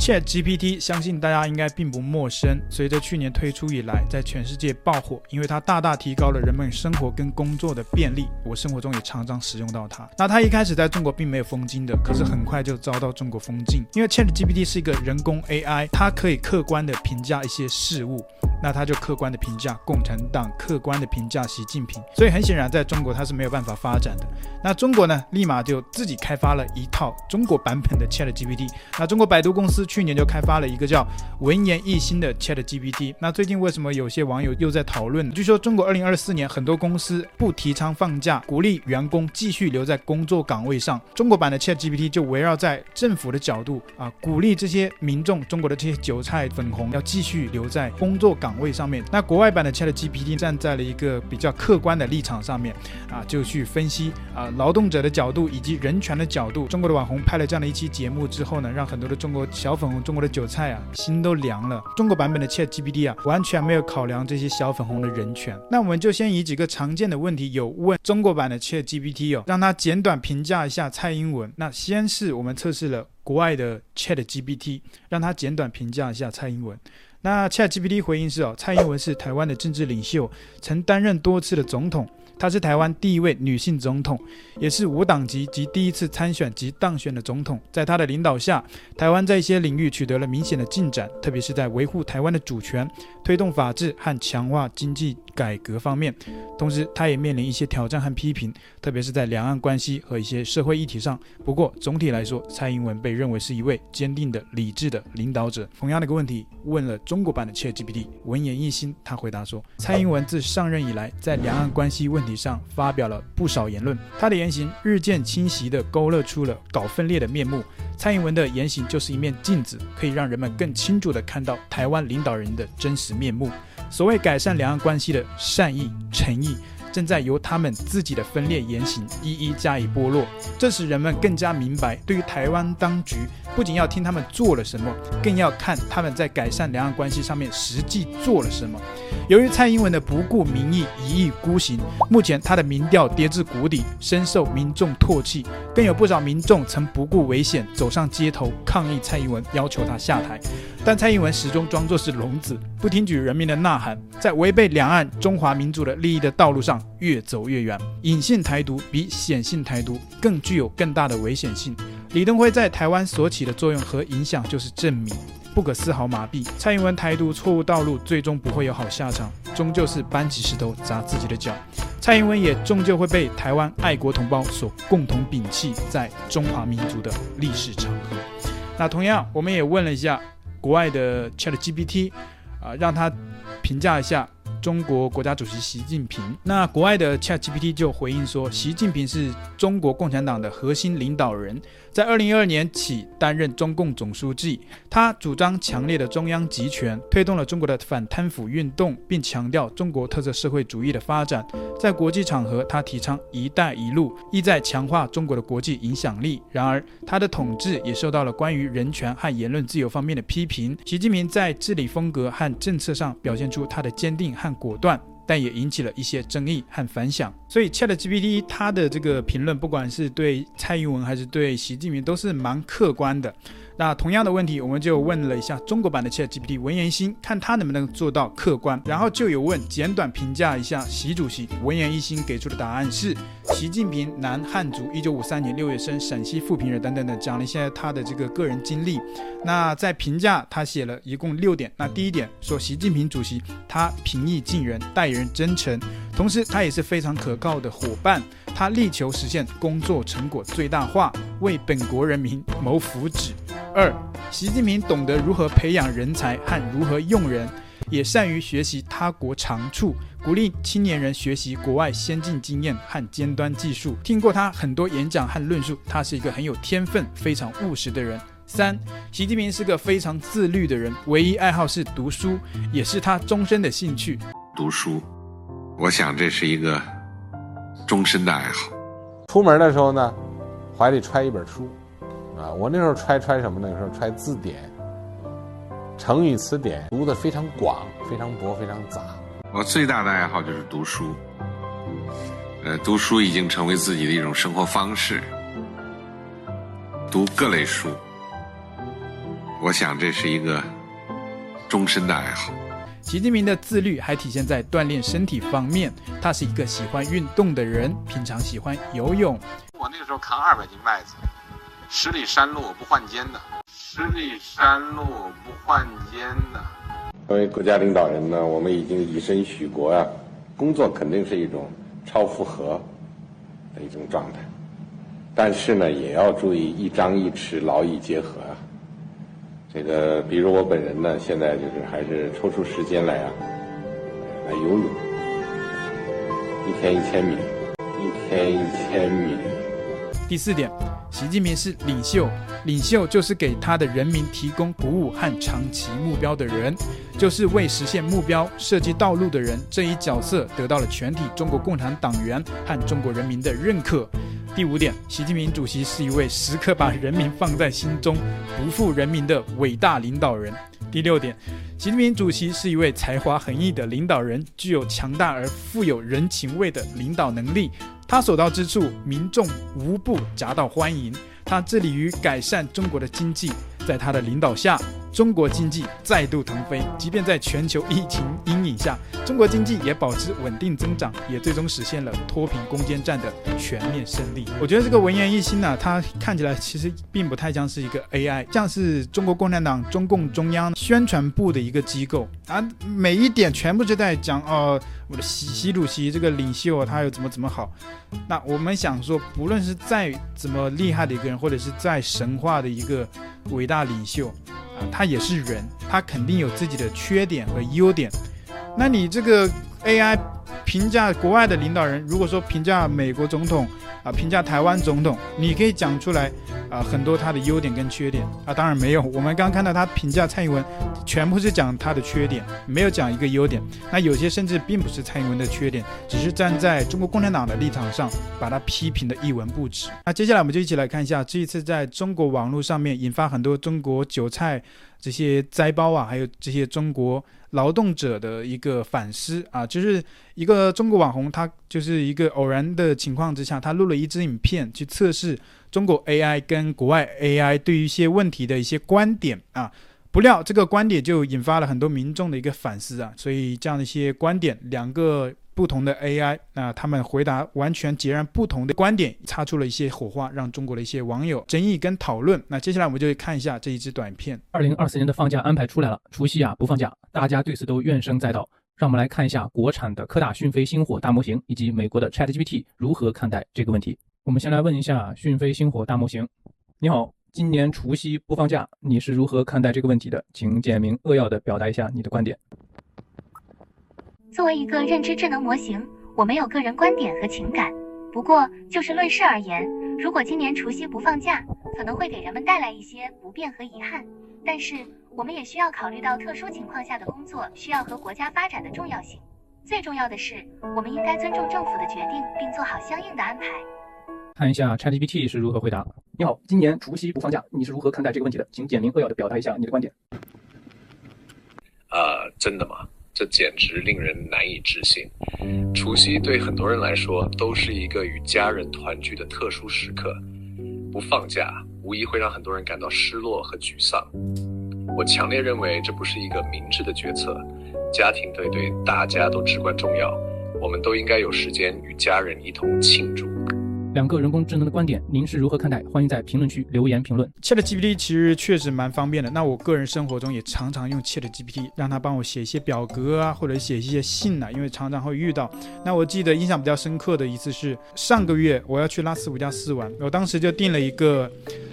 ChatGPT 相信大家应该并不陌生。随着去年推出以来，在全世界爆火，因为它大大提高了人们生活跟工作的便利。我生活中也常常使用到它。那它一开始在中国并没有封禁的，可是很快就遭到中国封禁，因为 ChatGPT 是一个人工 AI，它可以客观的评价一些事物。那他就客观的评价共产党，客观的评价习近平，所以很显然，在中国他是没有办法发展的。那中国呢，立马就自己开发了一套中国版本的 ChatGPT。那中国百度公司去年就开发了一个叫文言一心的 ChatGPT。那最近为什么有些网友又在讨论？据说中国二零二四年很多公司不提倡放假，鼓励员工继续留在工作岗位上。中国版的 ChatGPT 就围绕在政府的角度啊，鼓励这些民众，中国的这些韭菜粉红要继续留在工作岗位。岗位上面，那国外版的 ChatGPT 站在了一个比较客观的立场上面啊，就去分析啊劳动者的角度以及人权的角度。中国的网红拍了这样的一期节目之后呢，让很多的中国小粉红、中国的韭菜啊心都凉了。中国版本的 ChatGPT 啊，完全没有考量这些小粉红的人权。那我们就先以几个常见的问题有问中国版的 ChatGPT 哦，让他简短评价一下蔡英文。那先是我们测试了国外的 ChatGPT，让他简短评价一下蔡英文。那 ChatGPT 回应是哦，蔡英文是台湾的政治领袖，曾担任多次的总统。她是台湾第一位女性总统，也是无党籍及第一次参选及当选的总统。在她的领导下，台湾在一些领域取得了明显的进展，特别是在维护台湾的主权、推动法治和强化经济改革方面。同时，她也面临一些挑战和批评，特别是在两岸关系和一些社会议题上。不过，总体来说，蔡英文被认为是一位坚定的、理智的领导者。同样的一个问题问了中国版的 ChatGPT，文言一心，他回答说：蔡英文自上任以来，在两岸关系问题上发表了不少言论，他的言行日渐清晰地勾勒出了搞分裂的面目。蔡英文的言行就是一面镜子，可以让人们更清楚地看到台湾领导人的真实面目。所谓改善两岸关系的善意诚意，正在由他们自己的分裂言行一一加以剥落。这使人们更加明白，对于台湾当局，不仅要听他们做了什么，更要看他们在改善两岸关系上面实际做了什么。由于蔡英文的不顾民意、一意孤行，目前他的民调跌至谷底，深受民众唾弃。更有不少民众曾不顾危险走上街头抗议蔡英文，要求他下台。但蔡英文始终装作是聋子，不听取人民的呐喊，在违背两岸中华民族的利益的道路上越走越远。隐性台独比显性台独更具有更大的危险性。李登辉在台湾所起的作用和影响就是证明，不可丝毫麻痹。蔡英文台独错误道路最终不会有好下场，终究是搬起石头砸自己的脚。蔡英文也终究会被台湾爱国同胞所共同摒弃在中华民族的历史长河。那同样，我们也问了一下国外的 ChatGPT，啊，让他评价一下。中国国家主席习近平，那国外的 ChatGPT 就回应说，习近平是中国共产党的核心领导人，在二零一二年起担任中共总书记。他主张强烈的中央集权，推动了中国的反贪腐运动，并强调中国特色社会主义的发展。在国际场合，他提倡“一带一路”，意在强化中国的国际影响力。然而，他的统治也受到了关于人权和言论自由方面的批评。习近平在治理风格和政策上表现出他的坚定和果断，但也引起了一些争议和反响。所以，ChatGPT 它的这个评论，不管是对蔡英文还是对习近平，都是蛮客观的。那同样的问题，我们就问了一下中国版的 ChatGPT 文言一心，看他能不能做到客观。然后就有问简短评价一下习主席，文言一心给出的答案是：习近平，男，汉族，一九五三年六月生，陕西富平人，等等等，讲了一下他的这个个人经历。那在评价，他写了一共六点。那第一点说，习近平主席他平易近人，待人真诚，同时他也是非常可靠的伙伴。他力求实现工作成果最大化，为本国人民谋福祉。二，习近平懂得如何培养人才和如何用人，也善于学习他国长处，鼓励青年人学习国外先进经验和尖端技术。听过他很多演讲和论述，他是一个很有天分、非常务实的人。三，习近平是个非常自律的人，唯一爱好是读书，也是他终身的兴趣。读书，我想这是一个终身的爱好。出门的时候呢，怀里揣一本书。啊，我那时候揣揣什么呢？那时候揣字典、成语词典，读的非常广、非常博、非常杂。我最大的爱好就是读书，呃，读书已经成为自己的一种生活方式。读各类书，我想这是一个终身的爱好。习近平的自律还体现在锻炼身体方面。他是一个喜欢运动的人，平常喜欢游泳。我那个时候扛二百斤麦子，十里山路不换肩的，十里山路不换肩的。作为国家领导人呢，我们已经以身许国啊，工作肯定是一种超负荷的一种状态，但是呢，也要注意一张一弛，劳逸结合啊。这个，比如我本人呢，现在就是还是抽出时间来啊，来游泳，一天一千米，一天一千米。第四点，习近平是领袖，领袖就是给他的人民提供鼓舞和长期目标的人，就是为实现目标设计道路的人。这一角色得到了全体中国共产党员和中国人民的认可。第五点，习近平主席是一位时刻把人民放在心中、不负人民的伟大领导人。第六点，习近平主席是一位才华横溢的领导人，具有强大而富有人情味的领导能力。他所到之处，民众无不夹道欢迎。他致力于改善中国的经济，在他的领导下。中国经济再度腾飞，即便在全球疫情阴影下，中国经济也保持稳定增长，也最终实现了脱贫攻坚战的全面胜利。我觉得这个文言一心呢、它看起来其实并不太像是一个 AI，像是中国共产党中共中央宣传部的一个机构啊，每一点全部就在讲哦、我的习习主席这个领袖他又怎么怎么好。那我们想说，不论是再怎么厉害的一个人，或者是再神话的一个伟大领袖。他也是人，他肯定有自己的缺点和优点。那你这个 AI 评价国外的领导人，如果说评价美国总统啊，评价台湾总统，你可以讲出来啊，很多他的优点跟缺点啊。当然没有，我们刚刚看到他评价蔡英文，全部是讲他的缺点，没有讲一个优点。那有些甚至并不是蔡英文的缺点，只是站在中国共产党的立场上，把他批评的一文不值。那接下来我们就一起来看一下这一次在中国网络上面引发很多中国韭菜。这些灾包啊，还有这些中国劳动者的一个反思啊，就是一个中国网红，他就是一个偶然的情况之下，他录了一支影片去测试中国 AI 跟国外 AI 对于一些问题的一些观点啊，不料这个观点就引发了很多民众的一个反思啊，所以这样的一些观点，两个。不同的 AI，那他们回答完全截然不同的观点，擦出了一些火花，让中国的一些网友争议跟讨论。那接下来我们就会看一下这一支短片。二零二四年的放假安排出来了，除夕啊不放假，大家对此都怨声载道。让我们来看一下国产的科大讯飞星火大模型以及美国的 ChatGPT 如何看待这个问题。我们先来问一下讯飞星火大模型，你好，今年除夕不放假，你是如何看待这个问题的？请简明扼要地表达一下你的观点。作为一个认知智能模型，我没有个人观点和情感。不过，就事论事而言，如果今年除夕不放假，可能会给人们带来一些不便和遗憾。但是，我们也需要考虑到特殊情况下的工作需要和国家发展的重要性。最重要的是，我们应该尊重政府的决定，并做好相应的安排。看一下 ChatGPT 是如何回答。你好，今年除夕不放假，你是如何看待这个问题的？请简明扼要的表达一下你的观点。呃，真的吗？这简直令人难以置信。除夕对很多人来说都是一个与家人团聚的特殊时刻，不放假无疑会让很多人感到失落和沮丧。我强烈认为这不是一个明智的决策。家庭对对大家都至关重要，我们都应该有时间与家人一同庆祝。两个人工智能的观点，您是如何看待？欢迎在评论区留言评论。ChatGPT 其实确实蛮方便的。那我个人生活中也常常用 ChatGPT，让他帮我写一些表格啊，或者写一些信啊，因为常常会遇到。那我记得印象比较深刻的一次是上个月我要去拉斯维加斯玩，我当时就订了一个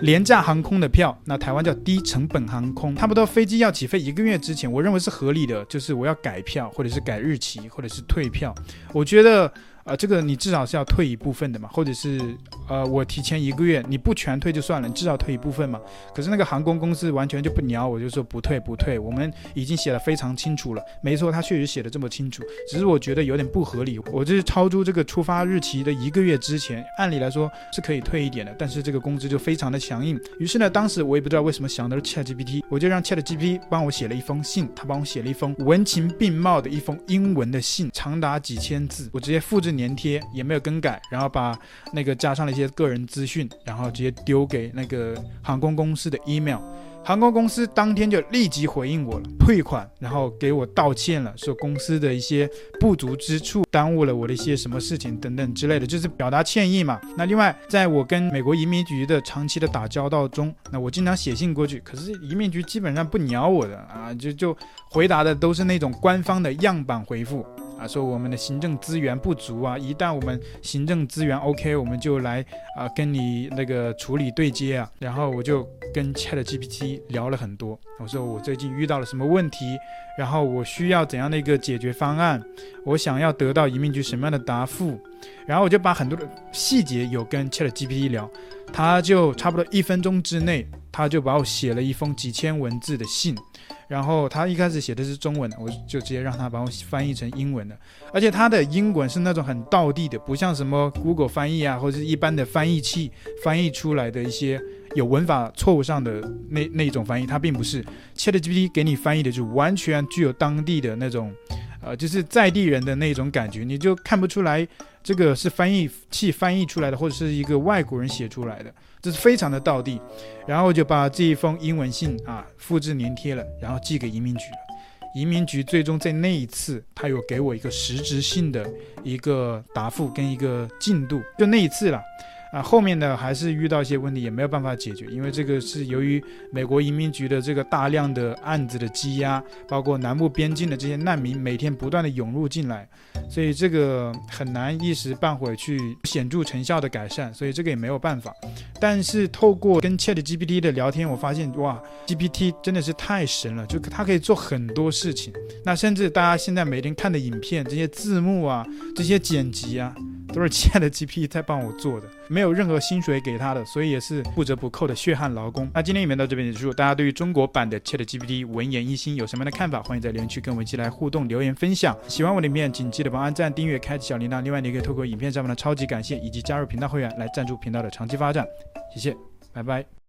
廉价航空的票，那台湾叫低成本航空。差不多飞机要起飞一个月之前，我认为是合理的，就是我要改票，或者是改日期，或者是退票。我觉得。啊、这个你至少是要退一部分的嘛，或者是呃，我提前一个月，你不全退就算了，你至少退一部分嘛。可是那个航空公司完全就不鸟我，就说不退不退，我们已经写的非常清楚了。没错，他确实写的这么清楚，只是我觉得有点不合理。我这是超出这个出发日期的一个月之前，按理来说是可以退一点的，但是这个工资就非常的强硬。于是呢，当时我也不知道为什么想的是 ChatGPT，我就让 ChatGPT 帮我写了一封信，他帮我写了一封文情并茂的一封英文的信，长达几千字，我直接复制你。粘贴也没有更改，然后把那个加上了一些个人资讯，然后直接丢给那个航空公司的 email。航空公司当天就立即回应我了，退款，然后给我道歉了，说公司的一些不足之处耽误了我的一些什么事情等等之类的，就是表达歉意嘛。那另外，在我跟美国移民局的长期的打交道中，那我经常写信过去，可是移民局基本上不鸟我的啊，就就回答的都是那种官方的样板回复。啊，说我们的行政资源不足啊，一旦我们行政资源 OK，我们就来啊跟你那个处理对接啊。然后我就跟 ChatGPT 聊了很多，我说我最近遇到了什么问题，然后我需要怎样的一个解决方案，我想要得到移民局什么样的答复，然后我就把很多的细节有跟 ChatGPT 聊，他就差不多一分钟之内，他就把我写了一封几千文字的信。然后他一开始写的是中文，我就直接让他帮我翻译成英文的，而且他的英文是那种很道地的，不像什么 Google 翻译啊，或者是一般的翻译器翻译出来的一些有文法错误上的那那一种翻译，它并不是。ChatGPT 给你翻译的，就完全具有当地的那种，呃，就是在地人的那种感觉，你就看不出来这个是翻译器翻译出来的，或者是一个外国人写出来的。这是非常的道地，然后就把这一封英文信啊复制粘贴了，然后寄给移民局了。移民局最终在那一次，他有给我一个实质性的一个答复跟一个进度，就那一次了。啊，后面呢还是遇到一些问题，也没有办法解决，因为这个是由于美国移民局的这个大量的案子的积压，包括南部边境的这些难民每天不断的涌入进来，所以这个很难一时半会儿去显著成效的改善，所以这个也没有办法。但是透过跟 ChatGPT 的聊天，我发现哇，GPT 真的是太神了，就它可以做很多事情。那甚至大家现在每天看的影片，这些字幕啊，这些剪辑啊。都是 ChatGPT 在帮我做的，没有任何薪水给他的，所以也是不折不扣的血汗劳工。那今天影片到这边结束，大家对于中国版的 ChatGPT 文言一心有什么样的看法？欢迎在留言区跟我们一起来互动留言分享。喜欢我的影片，请记得帮按赞、订阅、开启小铃铛。另外，你可以透过影片上方的超级感谢以及加入频道会员来赞助频道的长期发展。谢谢，拜拜。